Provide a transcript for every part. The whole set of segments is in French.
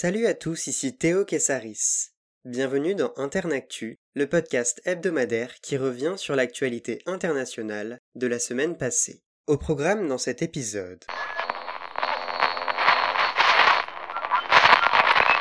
Salut à tous, ici Théo Kessaris. Bienvenue dans Internactu, le podcast hebdomadaire qui revient sur l'actualité internationale de la semaine passée. Au programme dans cet épisode.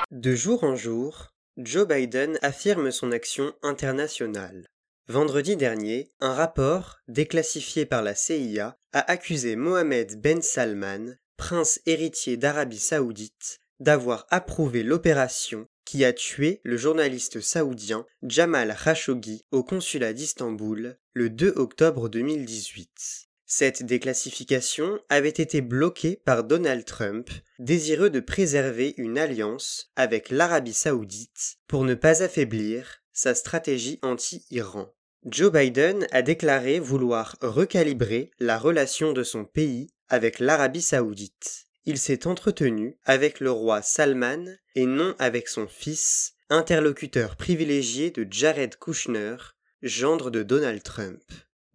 De jour en jour, Joe Biden affirme son action internationale. Vendredi dernier, un rapport, déclassifié par la CIA, a accusé Mohamed Ben Salman, prince héritier d'Arabie saoudite, d'avoir approuvé l'opération qui a tué le journaliste saoudien Jamal Khashoggi au consulat d'Istanbul le 2 octobre 2018. Cette déclassification avait été bloquée par Donald Trump, désireux de préserver une alliance avec l'Arabie saoudite pour ne pas affaiblir sa stratégie anti-Iran. Joe Biden a déclaré vouloir recalibrer la relation de son pays avec l'Arabie saoudite il s'est entretenu avec le roi Salman et non avec son fils, interlocuteur privilégié de Jared Kushner, gendre de Donald Trump.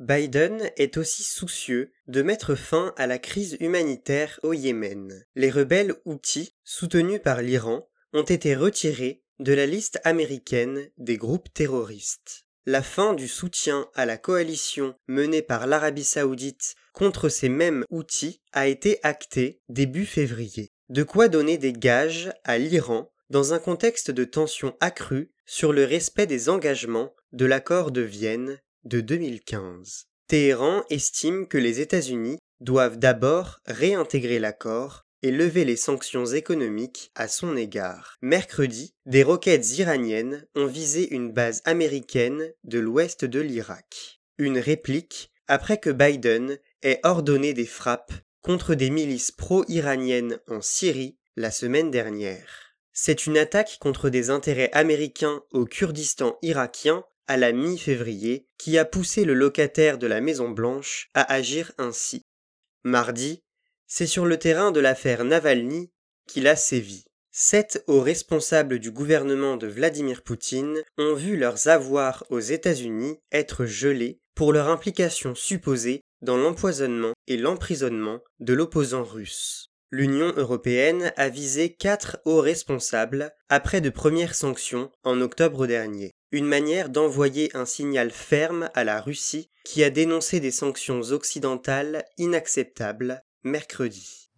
Biden est aussi soucieux de mettre fin à la crise humanitaire au Yémen. Les rebelles Houthis, soutenus par l'Iran, ont été retirés de la liste américaine des groupes terroristes. La fin du soutien à la coalition menée par l'Arabie saoudite contre ces mêmes outils a été actée début février. De quoi donner des gages à l'Iran dans un contexte de tension accrue sur le respect des engagements de l'accord de Vienne de 2015. Téhéran estime que les États-Unis doivent d'abord réintégrer l'accord et lever les sanctions économiques à son égard. Mercredi, des roquettes iraniennes ont visé une base américaine de l'ouest de l'Irak. Une réplique après que Biden ait ordonné des frappes contre des milices pro-iraniennes en Syrie la semaine dernière. C'est une attaque contre des intérêts américains au Kurdistan irakien à la mi-février qui a poussé le locataire de la Maison Blanche à agir ainsi. Mardi, c'est sur le terrain de l'affaire Navalny qu'il a sévi. Sept hauts responsables du gouvernement de Vladimir Poutine ont vu leurs avoirs aux États-Unis être gelés pour leur implication supposée dans l'empoisonnement et l'emprisonnement de l'opposant russe. L'Union européenne a visé quatre hauts responsables après de premières sanctions en octobre dernier, une manière d'envoyer un signal ferme à la Russie qui a dénoncé des sanctions occidentales inacceptables mercredi.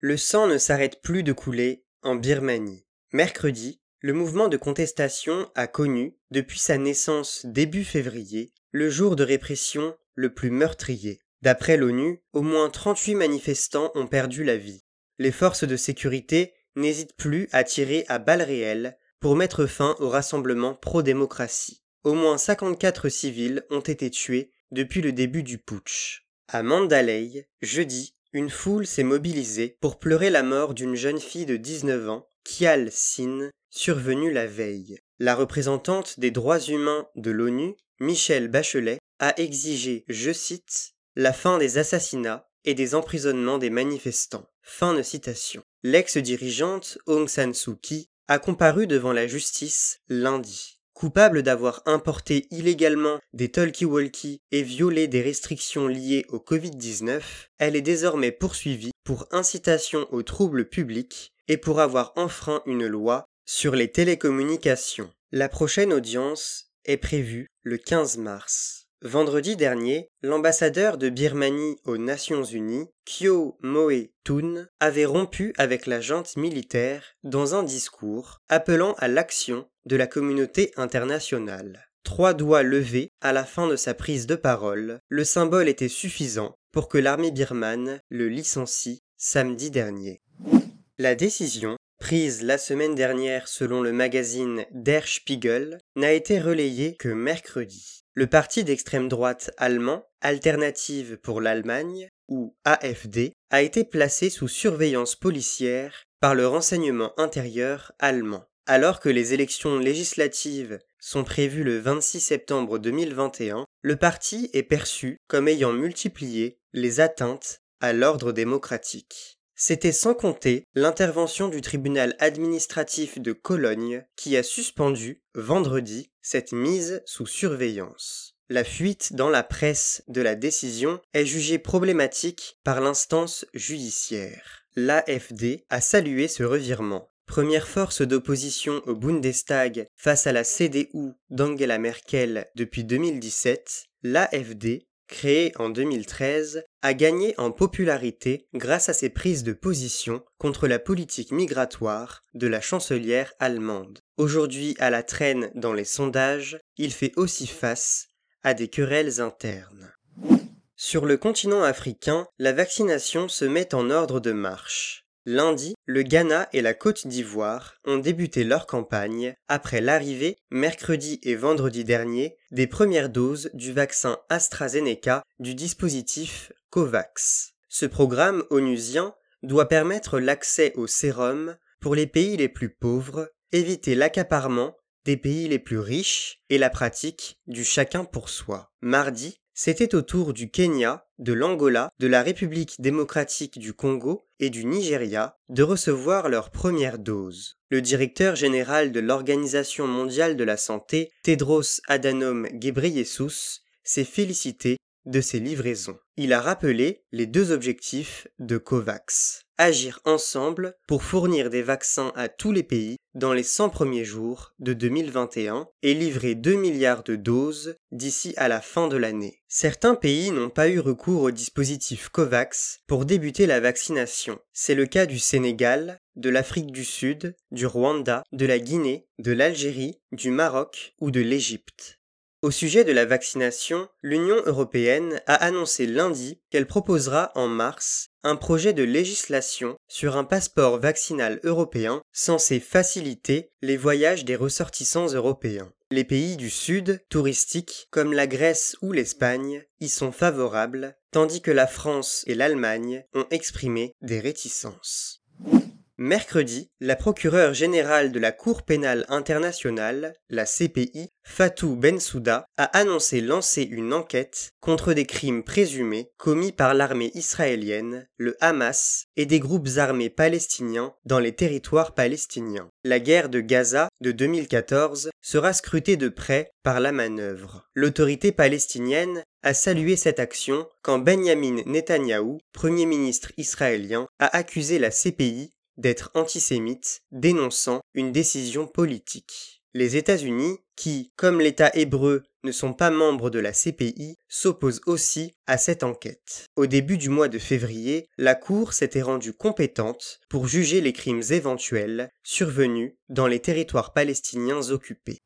Le sang ne s'arrête plus de couler en Birmanie. Mercredi, le mouvement de contestation a connu, depuis sa naissance début février, le jour de répression le plus meurtrier. D'après l'ONU, au moins 38 manifestants ont perdu la vie. Les forces de sécurité n'hésitent plus à tirer à balles réelles pour mettre fin au rassemblement pro-démocratie. Au moins 54 civils ont été tués depuis le début du putsch. À Mandalay, jeudi, une foule s'est mobilisée pour pleurer la mort d'une jeune fille de 19 ans, Kial Sin, survenue la veille. La représentante des droits humains de l'ONU, Michelle Bachelet, a exigé, je cite, la fin des assassinats et des emprisonnements des manifestants. Fin de citation. L'ex-dirigeante Aung San Suu Kyi a comparu devant la justice lundi. Coupable d'avoir importé illégalement des talkie-walkie et violé des restrictions liées au Covid-19, elle est désormais poursuivie pour incitation aux troubles publics et pour avoir enfreint une loi sur les télécommunications. La prochaine audience est prévue le 15 mars. Vendredi dernier, l'ambassadeur de Birmanie aux Nations Unies, Kyo Moe Tun, avait rompu avec la junte militaire dans un discours appelant à l'action de la communauté internationale. Trois doigts levés à la fin de sa prise de parole, le symbole était suffisant pour que l'armée birmane le licencie samedi dernier. La décision prise la semaine dernière selon le magazine Der Spiegel, n'a été relayée que mercredi. Le parti d'extrême droite allemand, Alternative pour l'Allemagne, ou AFD, a été placé sous surveillance policière par le renseignement intérieur allemand. Alors que les élections législatives sont prévues le 26 septembre 2021, le parti est perçu comme ayant multiplié les atteintes à l'ordre démocratique. C'était sans compter l'intervention du tribunal administratif de Cologne qui a suspendu, vendredi, cette mise sous surveillance. La fuite dans la presse de la décision est jugée problématique par l'instance judiciaire. L'AFD a salué ce revirement. Première force d'opposition au Bundestag face à la CDU d'Angela Merkel depuis 2017, l'AFD, créée en 2013, a gagné en popularité grâce à ses prises de position contre la politique migratoire de la chancelière allemande. Aujourd'hui à la traîne dans les sondages, il fait aussi face à des querelles internes. Sur le continent africain, la vaccination se met en ordre de marche. Lundi, le Ghana et la Côte d'Ivoire ont débuté leur campagne après l'arrivée, mercredi et vendredi dernier, des premières doses du vaccin AstraZeneca du dispositif COVAX. Ce programme onusien doit permettre l'accès au sérum pour les pays les plus pauvres, éviter l'accaparement des pays les plus riches et la pratique du chacun pour soi. Mardi, c'était au tour du Kenya, de l'Angola, de la République démocratique du Congo et du Nigeria de recevoir leur première dose. Le directeur général de l'Organisation mondiale de la santé, Tedros Adhanom Ghebreyesus, s'est félicité de ces livraisons. Il a rappelé les deux objectifs de COVAX. Agir ensemble pour fournir des vaccins à tous les pays dans les 100 premiers jours de 2021 et livrer 2 milliards de doses d'ici à la fin de l'année. Certains pays n'ont pas eu recours au dispositif COVAX pour débuter la vaccination. C'est le cas du Sénégal, de l'Afrique du Sud, du Rwanda, de la Guinée, de l'Algérie, du Maroc ou de l'Égypte. Au sujet de la vaccination, l'Union européenne a annoncé lundi qu'elle proposera en mars un projet de législation sur un passeport vaccinal européen censé faciliter les voyages des ressortissants européens. Les pays du Sud, touristiques, comme la Grèce ou l'Espagne, y sont favorables, tandis que la France et l'Allemagne ont exprimé des réticences. Mercredi, la procureure générale de la Cour pénale internationale, la CPI, Fatou Bensouda, a annoncé lancer une enquête contre des crimes présumés commis par l'armée israélienne, le Hamas et des groupes armés palestiniens dans les territoires palestiniens. La guerre de Gaza de 2014 sera scrutée de près par la manœuvre. L'autorité palestinienne a salué cette action quand Benjamin Netanyahou, premier ministre israélien, a accusé la CPI d'être antisémite, dénonçant une décision politique. Les États-Unis, qui, comme l'État hébreu, ne sont pas membres de la CPI, s'opposent aussi à cette enquête. Au début du mois de février, la Cour s'était rendue compétente pour juger les crimes éventuels survenus dans les territoires palestiniens occupés.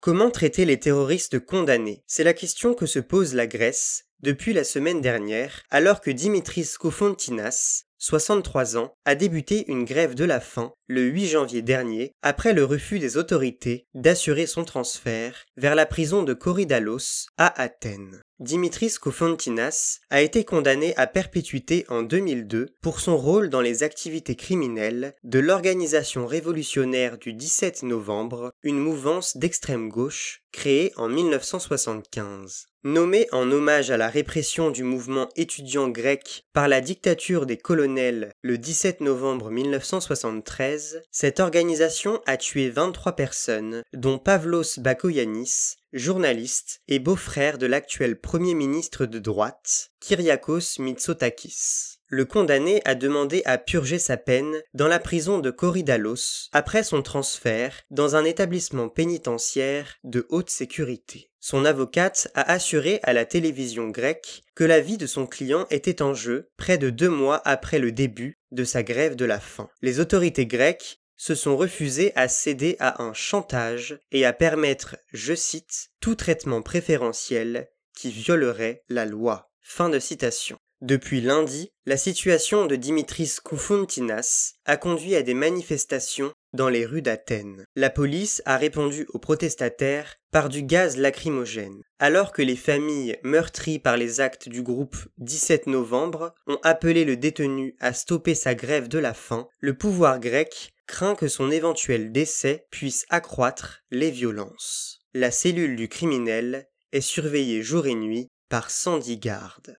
Comment traiter les terroristes condamnés? C'est la question que se pose la Grèce depuis la semaine dernière, alors que Dimitris Kofontinas, 63 ans, a débuté une grève de la faim le 8 janvier dernier après le refus des autorités d'assurer son transfert vers la prison de Korydallos à Athènes. Dimitris Kofontinas a été condamné à perpétuité en 2002 pour son rôle dans les activités criminelles de l'organisation révolutionnaire du 17 novembre, une mouvance d'extrême gauche créée en 1975. Nommé en hommage à la répression du mouvement étudiant grec par la dictature des colonels le 17 novembre 1973, cette organisation a tué 23 personnes, dont Pavlos Bakoyannis, journaliste et beau-frère de l'actuel Premier ministre de droite, Kyriakos Mitsotakis. Le condamné a demandé à purger sa peine dans la prison de Korydallos après son transfert dans un établissement pénitentiaire de haute sécurité. Son avocate a assuré à la télévision grecque que la vie de son client était en jeu près de deux mois après le début de sa grève de la faim. Les autorités grecques se sont refusées à céder à un chantage et à permettre, je cite, tout traitement préférentiel qui violerait la loi. Fin de citation. Depuis lundi, la situation de Dimitris Koufountinas a conduit à des manifestations dans les rues d'Athènes. La police a répondu aux protestataires par du gaz lacrymogène. Alors que les familles meurtries par les actes du groupe 17 novembre ont appelé le détenu à stopper sa grève de la faim, le pouvoir grec craint que son éventuel décès puisse accroître les violences. La cellule du criminel est surveillée jour et nuit par 110 gardes.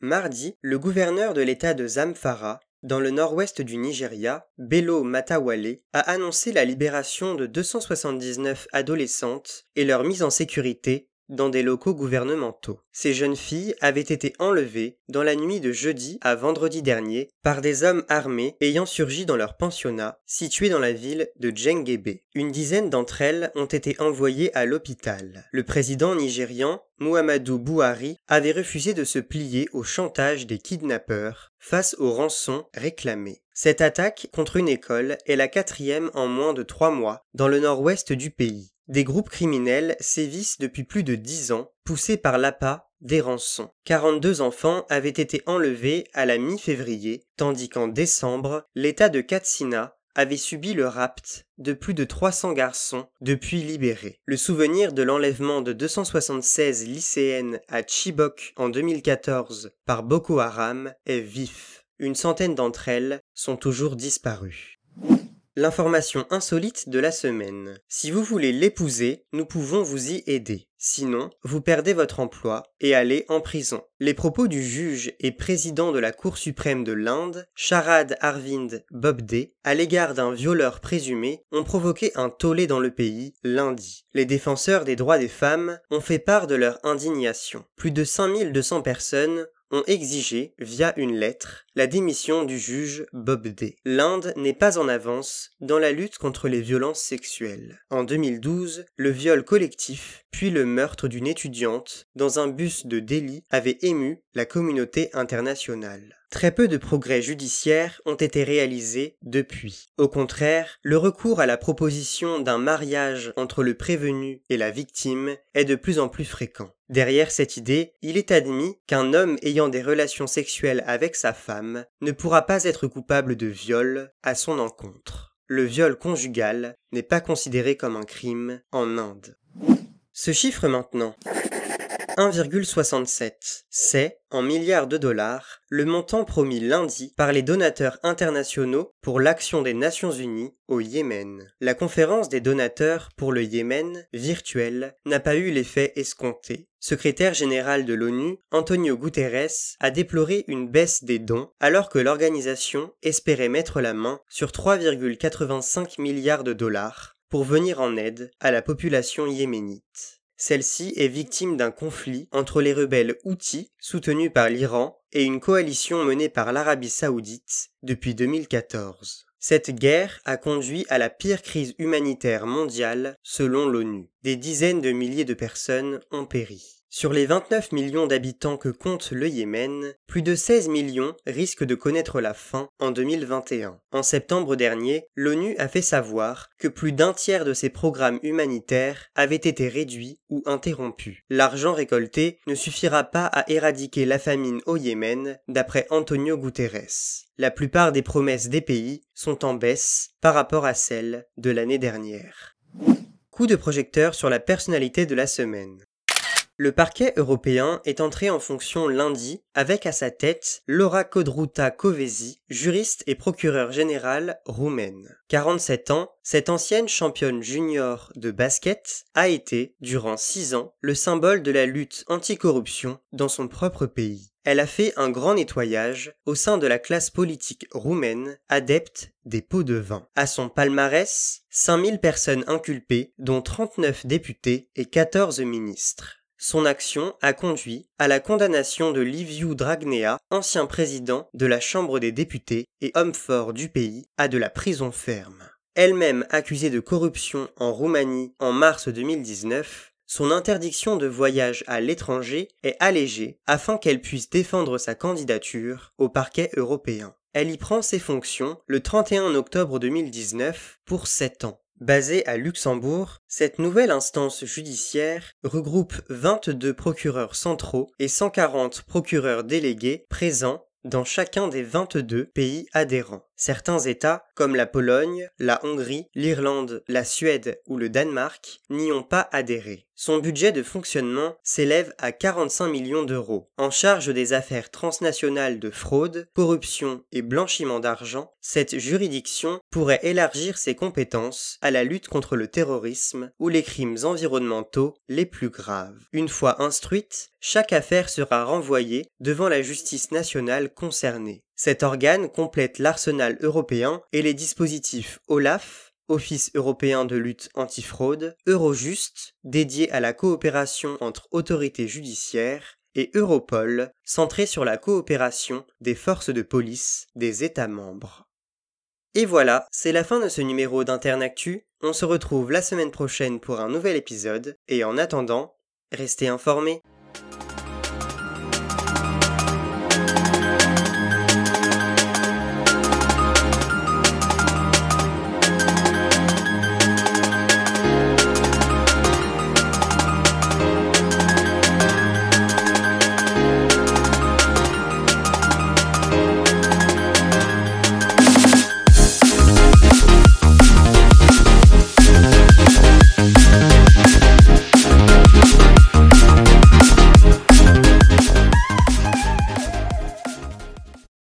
Mardi, le gouverneur de l'État de Zamfara, dans le nord-ouest du Nigeria, Bello Matawale, a annoncé la libération de 279 adolescentes et leur mise en sécurité dans des locaux gouvernementaux. Ces jeunes filles avaient été enlevées dans la nuit de jeudi à vendredi dernier par des hommes armés ayant surgi dans leur pensionnat situé dans la ville de Djengebe. Une dizaine d'entre elles ont été envoyées à l'hôpital. Le président nigérian Muhammadu Buhari avait refusé de se plier au chantage des kidnappeurs face aux rançons réclamées. Cette attaque contre une école est la quatrième en moins de trois mois dans le nord-ouest du pays. Des groupes criminels sévissent depuis plus de dix ans, poussés par l'appât des rançons. 42 enfants avaient été enlevés à la mi-février, tandis qu'en décembre, l'État de Katsina avait subi le rapt de plus de 300 garçons depuis libérés. Le souvenir de l'enlèvement de 276 lycéennes à Chibok en 2014 par Boko Haram est vif. Une centaine d'entre elles sont toujours disparues. L'information insolite de la semaine. Si vous voulez l'épouser, nous pouvons vous y aider. Sinon, vous perdez votre emploi et allez en prison. Les propos du juge et président de la Cour suprême de l'Inde, Sharad Arvind Bobde, à l'égard d'un violeur présumé, ont provoqué un tollé dans le pays lundi. Les défenseurs des droits des femmes ont fait part de leur indignation. Plus de 5200 personnes ont exigé, via une lettre, la démission du juge Bob Day. L'Inde n'est pas en avance dans la lutte contre les violences sexuelles. En 2012, le viol collectif, puis le meurtre d'une étudiante dans un bus de Delhi avait ému la communauté internationale. Très peu de progrès judiciaires ont été réalisés depuis. Au contraire, le recours à la proposition d'un mariage entre le prévenu et la victime est de plus en plus fréquent. Derrière cette idée, il est admis qu'un homme ayant des relations sexuelles avec sa femme ne pourra pas être coupable de viol à son encontre. Le viol conjugal n'est pas considéré comme un crime en Inde. Ce chiffre maintenant. 1,67. C'est, en milliards de dollars, le montant promis lundi par les donateurs internationaux pour l'action des Nations Unies au Yémen. La conférence des donateurs pour le Yémen, virtuelle, n'a pas eu l'effet escompté. Secrétaire général de l'ONU, Antonio Guterres a déploré une baisse des dons alors que l'organisation espérait mettre la main sur 3,85 milliards de dollars pour venir en aide à la population yéménite. Celle-ci est victime d'un conflit entre les rebelles Houthis, soutenus par l'Iran, et une coalition menée par l'Arabie saoudite depuis 2014. Cette guerre a conduit à la pire crise humanitaire mondiale selon l'ONU. Des dizaines de milliers de personnes ont péri. Sur les 29 millions d'habitants que compte le Yémen, plus de 16 millions risquent de connaître la faim en 2021. En septembre dernier, l'ONU a fait savoir que plus d'un tiers de ses programmes humanitaires avaient été réduits ou interrompus. L'argent récolté ne suffira pas à éradiquer la famine au Yémen, d'après Antonio Guterres. La plupart des promesses des pays sont en baisse par rapport à celles de l'année dernière. Coup de projecteur sur la personnalité de la semaine. Le parquet européen est entré en fonction lundi avec à sa tête Laura Codruta Covesi, juriste et procureur général roumaine. 47 ans, cette ancienne championne junior de basket a été, durant 6 ans, le symbole de la lutte anticorruption dans son propre pays. Elle a fait un grand nettoyage au sein de la classe politique roumaine adepte des pots de vin. À son palmarès, 5000 personnes inculpées, dont 39 députés et 14 ministres. Son action a conduit à la condamnation de Liviu Dragnea, ancien président de la Chambre des députés et homme fort du pays, à de la prison ferme. Elle-même accusée de corruption en Roumanie en mars 2019, son interdiction de voyage à l'étranger est allégée afin qu'elle puisse défendre sa candidature au parquet européen. Elle y prend ses fonctions le 31 octobre 2019 pour 7 ans. Basée à Luxembourg, cette nouvelle instance judiciaire regroupe 22 procureurs centraux et 140 procureurs délégués présents dans chacun des 22 pays adhérents. Certains États, comme la Pologne, la Hongrie, l'Irlande, la Suède ou le Danemark, n'y ont pas adhéré. Son budget de fonctionnement s'élève à 45 millions d'euros. En charge des affaires transnationales de fraude, corruption et blanchiment d'argent, cette juridiction pourrait élargir ses compétences à la lutte contre le terrorisme ou les crimes environnementaux les plus graves. Une fois instruite, chaque affaire sera renvoyée devant la justice nationale concernée. Cet organe complète l'arsenal européen et les dispositifs OLAF, Office européen de lutte antifraude, Eurojust, dédié à la coopération entre autorités judiciaires, et Europol, centré sur la coopération des forces de police des États membres. Et voilà, c'est la fin de ce numéro d'Internactu. On se retrouve la semaine prochaine pour un nouvel épisode, et en attendant, restez informés.